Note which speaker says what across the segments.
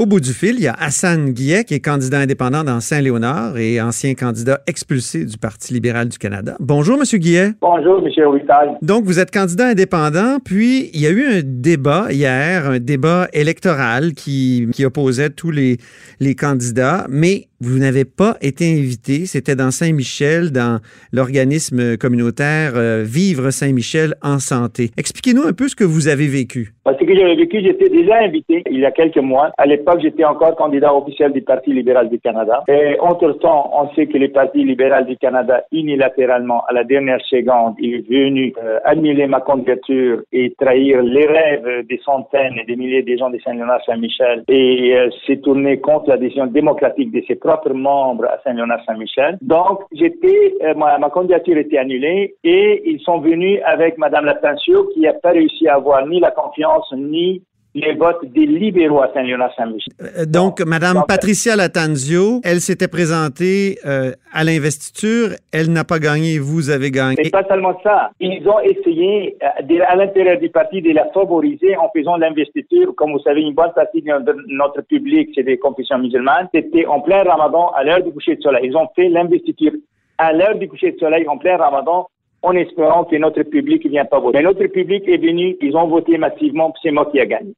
Speaker 1: Au bout du fil, il y a Hassan Guillet, qui est candidat indépendant dans Saint-Léonard et ancien candidat expulsé du Parti libéral du Canada. Bonjour, Monsieur Guillet.
Speaker 2: Bonjour, M. Vital.
Speaker 1: Donc, vous êtes candidat indépendant, puis il y a eu un débat hier, un débat électoral qui, qui opposait tous les, les candidats, mais vous n'avez pas été invité. C'était dans Saint-Michel, dans l'organisme communautaire euh, Vivre Saint-Michel en santé. Expliquez-nous un peu ce que vous avez vécu.
Speaker 2: Ce que j'avais vécu, j'étais déjà invité il y a quelques mois. À l'époque, j'étais encore candidat officiel du Parti libéral du Canada. Et entre-temps, on sait que le Parti libéral du Canada, unilatéralement, à la dernière seconde, est venu euh, annuler ma candidature et trahir les rêves des centaines et des milliers de gens de Saint-Léonard-Saint-Michel et euh, s'est tourné contre la décision démocratique de ses propres membres à Saint-Léonard-Saint-Michel. Donc, j'étais, euh, ma, ma, candidature était annulée et ils sont venus avec Madame Latancio qui n'a pas réussi à avoir ni la confiance ni les votes des libéraux à Saint-Léonard-Saint-Michel.
Speaker 1: Euh, donc, Madame Patricia Latanzio, elle s'était présentée euh, à l'investiture, elle n'a pas gagné, vous avez gagné.
Speaker 2: C'est pas seulement ça. Ils ont essayé euh, à l'intérieur du parti de la favoriser en faisant l'investiture. Comme vous savez, une bonne partie de notre public, c'est des confessions musulmanes. C'était en plein ramadan, à l'heure du coucher de soleil. Ils ont fait l'investiture à l'heure du coucher de soleil, en plein ramadan, en espérant que notre public ne vient pas voter. Mais notre public est venu, ils ont voté massivement, c'est moi qui ai gagné.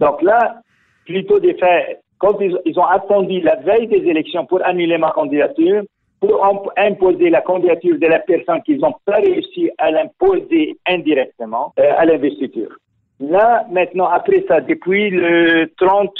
Speaker 2: Donc là, plutôt des faits, quand ils, ont attendu la veille des élections pour annuler ma candidature, pour imposer la candidature de la personne qu'ils n'ont pas réussi à l'imposer indirectement euh, à l'investiture. Là, maintenant, après ça, depuis le 30,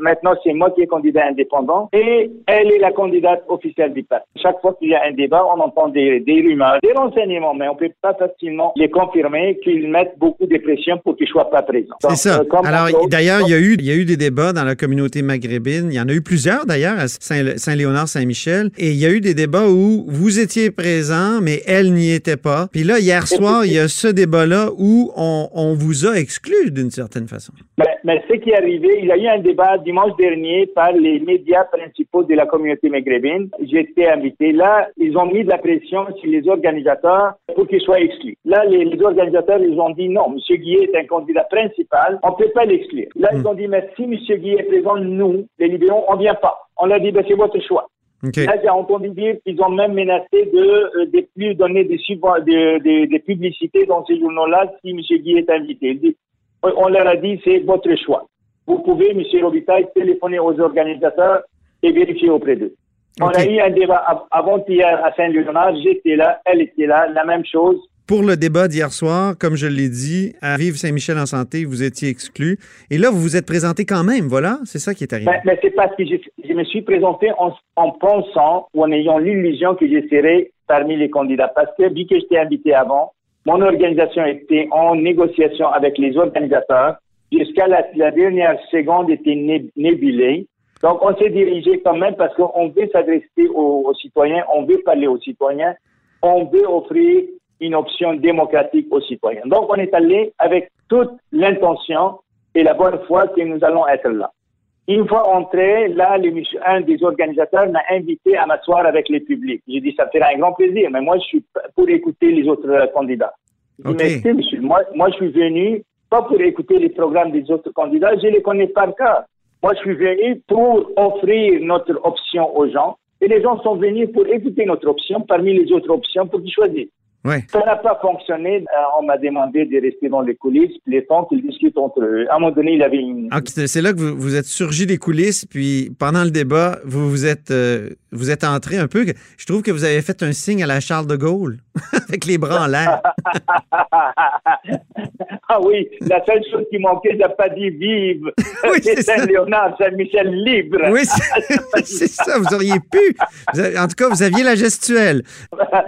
Speaker 2: maintenant, c'est moi qui est candidat indépendant et elle est la candidate officielle du parti. Chaque fois qu'il y a un débat, on entend des, des rumeurs, des renseignements, mais on peut pas facilement les confirmer qu'ils mettent beaucoup de pression pour qu'ils soient pas présents.
Speaker 1: C'est ça. Euh, Alors, d'ailleurs, il y a eu, il y a eu des débats dans la communauté maghrébine. Il y en a eu plusieurs, d'ailleurs, à Saint-Léonard, Saint-Michel. Et il y a eu des débats où vous étiez présent, mais elle n'y était pas. Puis là, hier soir, il y a ce débat-là où on, on vous a exclu d'une certaine façon.
Speaker 2: Mais, mais, ce qui est arrivé, il y a eu un débat dimanche dernier par les médias principaux de la communauté maghrébine. J'étais invité. Là, ils ont mis de la pression sur les organisateurs pour qu'ils soient exclus. Là, les, organisateurs, ils ont dit non, M. Guillet est un candidat principal, on ne peut pas l'exclure. Là, ils hmm. ont dit, mais si M. Guillet est présent, nous, les libéraux, on ne vient pas. On leur dit, ben, c'est votre choix. Là, j'ai entendu dire qu'ils ont même menacé de ne euh, plus donner des, des, des, publicités dans ces journaux-là si M. Guy est invité. on leur a dit, c'est votre choix. Vous pouvez, M. Robitaille, téléphoner aux organisateurs et vérifier auprès d'eux. On a eu un débat avant-hier à Saint-Léonard, j'étais là, elle était là, la même chose.
Speaker 1: Pour le débat d'hier soir, comme je l'ai dit, à Vive Saint-Michel en santé, vous étiez exclu. Et là, vous vous êtes présenté quand même, voilà? C'est ça qui est arrivé.
Speaker 2: Mais, mais c'est parce que je, me suis présenté en, en, pensant ou en ayant l'illusion que je serais parmi les candidats. Parce que, vu que j'étais invité avant, mon organisation était en négociation avec les organisateurs. Jusqu'à la, dernière seconde était nébulée. Donc, on s'est dirigé quand même parce qu'on veut s'adresser aux citoyens, on veut parler aux citoyens, on veut offrir une option démocratique aux citoyens. Donc, on est allé avec toute l'intention et la bonne foi que nous allons être là. Une fois entré, là, un des organisateurs m'a invité à m'asseoir avec les publics. J'ai dit, ça fera un grand plaisir, mais moi, je suis pour écouter les autres candidats.
Speaker 1: Okay.
Speaker 2: Mais monsieur, moi, moi, je suis venu pas pour écouter les programmes des autres candidats, je les connais par cœur. Moi, je suis venu pour offrir notre option aux gens et les gens sont venus pour écouter notre option parmi les autres options pour qu'ils choisissent. Ça n'a pas fonctionné. Euh, on m'a demandé de rester dans les coulisses, les temps qu'ils discutent entre eux. À un moment donné, il avait une.
Speaker 1: Ah, c'est là que vous, vous, êtes surgi des coulisses, puis pendant le débat, vous vous êtes, euh, vous êtes entré un peu. Je trouve que vous avez fait un signe à la Charles de Gaulle, avec les bras en l'air.
Speaker 2: ah oui, la seule chose qui manquait, n'a pas dit vive. Oui, c'est Saint-Léonard, Saint-Michel libre.
Speaker 1: Oui, c'est ça, vous auriez pu. en tout cas, vous aviez la gestuelle.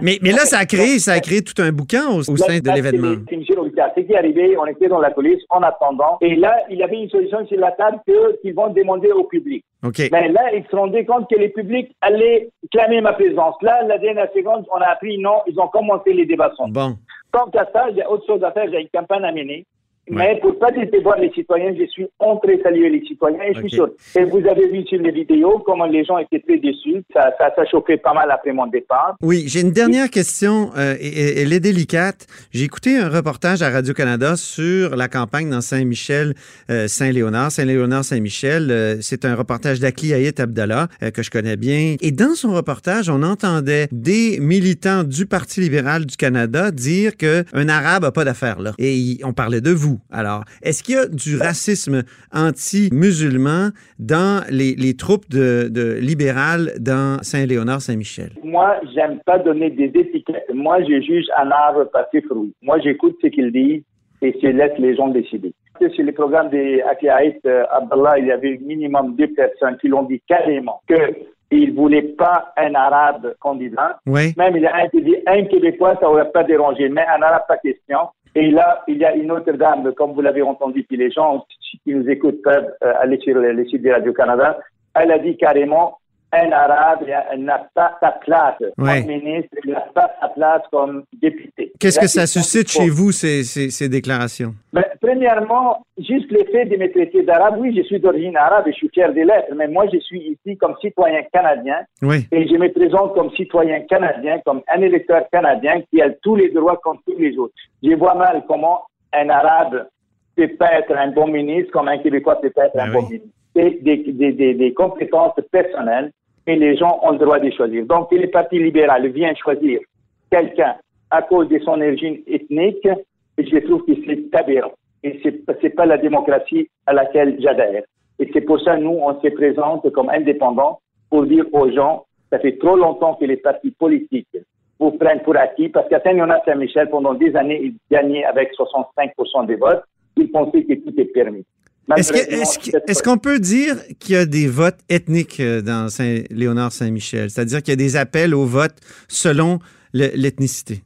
Speaker 1: Mais, mais là, ça a créé, ça a créé tout un bouquin au, sein de l'événement.
Speaker 2: C'est qui est arrivé, on était dans la police en attendant. Et là, il y avait une solution sur la table qu'ils vont demander au public. Mais là, ils se rendaient compte que les publics allaient clamer ma présence. Là, la dernière seconde, on a appris non, ils ont commencé les débats.
Speaker 1: Bon.
Speaker 2: Tant qu'à ça, j'ai autre chose à faire, j'ai une campagne à mener. Mais pour pas décevoir les citoyens, je suis entré saluer les citoyens et je suis sûr. Et vous avez vu sur les vidéos comment les gens étaient très déçus. Ça, ça, ça pas mal après mon départ.
Speaker 1: Oui, j'ai une dernière question. euh, et- elle est délicate. J'ai écouté un reportage à Radio-Canada sur la campagne dans Saint-Michel, euh, Saint-Léonard, Saint-Léonard, Saint-Michel. Euh, c'est un reportage d'Akli Hayet Abdallah que je connais bien. Et dans son reportage, on entendait des militants du Parti libéral du Canada dire que un Arabe a pas d'affaires là. Et on parlait de vous. Alors, est-ce qu'il y a du racisme anti-musulman dans les, les troupes de, de libérales dans Saint-Léonard, Saint-Michel?
Speaker 2: Moi, j'aime pas donner des étiquettes. Moi, je juge un arbre par ses fruits. Moi, j'écoute ce qu'il dit et je laisse les gens décider. Sur les programmes des Akiaït euh, Abdallah, il y avait minimum deux personnes qui l'ont dit carrément qu'ils ne voulaient pas un arabe candidat.
Speaker 1: Oui.
Speaker 2: Même il a dit un Québécois, ça aurait pas dérangé, mais un arabe, pas question. Et là, il y a une autre dame, comme vous l'avez entendu, puis les gens qui nous écoutent peuvent euh, aller sur le, le site de Radio-Canada. Elle a dit carrément, un arabe n'a pas sa place
Speaker 1: Ouais.
Speaker 2: comme ministre, il n'a pas sa place comme député.
Speaker 1: Qu'est-ce que ça suscite chez vous, ces, ces, ces déclarations?
Speaker 2: ben, premièrement, juste le fait de me traiter d'arabe, oui, je suis d'origine arabe et je suis fier de l'être, mais moi, je suis ici comme citoyen canadien
Speaker 1: Oui.
Speaker 2: et je me présente comme citoyen canadien, comme un électeur canadien qui a tous les droits comme tous les autres. Je vois mal comment un arabe peut pas être un bon ministre, comme un Québécois peut pas être
Speaker 1: Ben
Speaker 2: un bon
Speaker 1: oui.
Speaker 2: ministre. Des, compétences personnelles et les gens ont le droit de choisir. Donc, si le Parti libéral vient choisir quelqu'un à cause de son origine ethnique, je trouve que c'est aberrant. Et c'est c'est pas la démocratie à laquelle j'adhère. Et c'est pour ça, nous, on se présente comme indépendants pour dire aux gens, ça fait trop longtemps que les partis politiques vous prennent pour acquis, parce qu'à Saint-Léonard-Saint-Michel, pendant des années, ils gagnaient avec 65% des votes. Ils pensaient que tout est permis.
Speaker 1: Est-ce qu'on peut dire qu'il y a des votes ethniques euh, dans Saint-Léonard-Saint-Michel? C'est-à-dire qu'il y a des appels au vote selon le- l'ethnicité?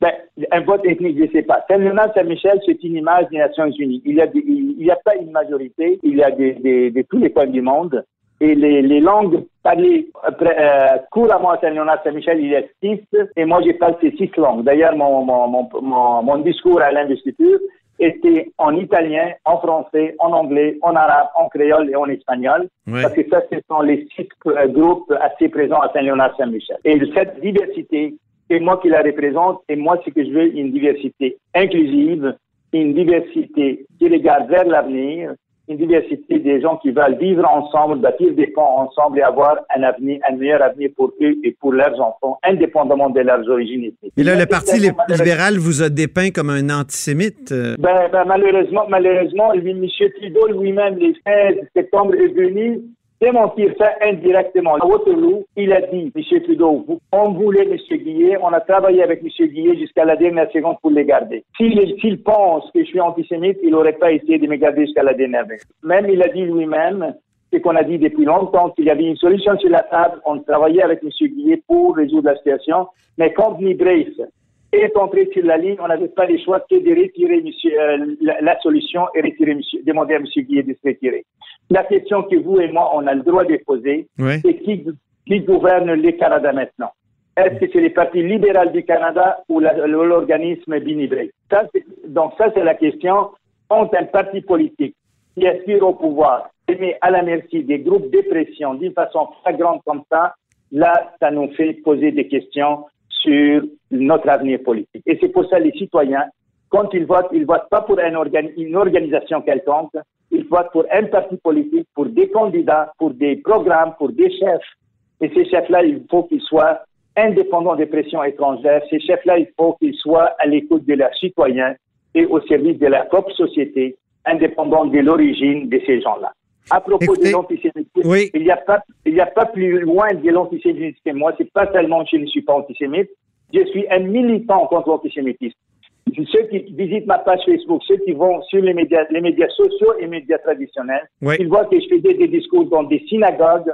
Speaker 2: Ben, un vote ethnique, je ne sais pas. Saint-Léonard, Saint-Michel, c'est une image des Nations Unies. Il y a, des- il n'y a pas une majorité, il y a des, des- de tous les coins du monde. Et les, les langues parlées euh, euh, couramment à Saint-Léonard, Saint-Michel, il y a six. Et moi, je parle ces six langues. D'ailleurs, mon, mon, mon, mon, mon discours à l'investiture était en italien, en français, en anglais, en arabe, en créole et en espagnol.
Speaker 1: Ouais.
Speaker 2: Parce que ça, ce sont les six euh, groupes assez présents à Saint-Léonard-Saint-Michel. Et cette diversité, c'est moi qui la représente et moi, ce que je veux, une diversité inclusive, une diversité qui regarde vers l'avenir, une diversité des gens qui veulent vivre ensemble, bâtir des ponts ensemble et avoir un avenir, un meilleur avenir pour eux et pour leurs enfants, indépendamement de leurs origines.
Speaker 1: Et là, le Parti libéral vous a dépeint comme un antisémite. euh,
Speaker 2: ben, ben, malheureusement, malheureusement, lui, M. Trudeau lui-même, le 16 septembre, est venu démentir ça indirectement. À Waterloo, il a dit, M. Trudeau, on voulait M. Guillet, on a travaillé avec M. Guillet jusqu'à la dernière seconde pour les garder. S'il pense que je suis antisémite, il n'aurait pas essayé de me garder jusqu'à la dernière seconde. Même il a dit lui-même, ce qu'on a dit depuis longtemps, qu'il y avait une solution sur la table, on travaillait avec M. Guillet pour résoudre la situation, mais Ni Brace est entré sur la ligne, on n'avait pas le choix que de retirer monsieur, euh, la, la solution et retirer monsieur, demander à M. Guillet de se retirer. La question que vous et moi, on a le droit de poser,
Speaker 1: Ouais.
Speaker 2: c'est qui, qui gouverne le Canada maintenant? Est-ce que c'est le Parti libéral du Canada ou l'organisme Binibré? Donc ça, c'est la question entre un parti politique qui aspire au pouvoir met à la merci des groupes de pression d'une façon flagrante comme ça, là, ça nous fait poser des questions sur notre avenir politique. Et c'est pour ça les citoyens, quand ils votent, ils votent pas pour un organi- une organisation quelconque, ils votent pour un parti politique, pour des candidats, pour des programmes, pour des chefs. Et ces chefs-là, il faut qu'ils soient indépendants des pressions étrangères. Ces chefs-là, il faut qu'ils soient à l'écoute de leurs citoyens et au service de leur propre société, indépendants de l'origine de ces gens-là. À propos
Speaker 1: Écoutez,
Speaker 2: de l'antisémitisme,
Speaker 1: oui.
Speaker 2: il n'y a pas, il n'y a pas plus loin de l'antisémitisme que moi. C'est pas seulement que je ne suis pas antisémite. Je suis un militant contre l'antisémitisme. Ceux qui visitent ma page Facebook, ceux qui vont sur les médias, les médias sociaux et médias traditionnels,
Speaker 1: Oui.
Speaker 2: ils voient que je faisais des discours dans des synagogues.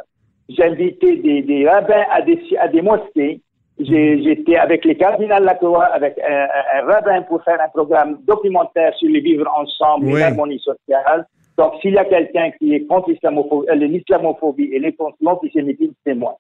Speaker 2: J'invitais des, des rabbins à des, à des mosquées. J'ai- J'étais avec les cardinaux Lacroix, avec un, un- rabbin pour faire un programme documentaire sur les vivre ensemble
Speaker 1: Oui.
Speaker 2: et l'harmonie sociale. Donc, s'il y a quelqu'un qui est contre l'islamophobie, euh, et l'antisémitisme, c'est moi.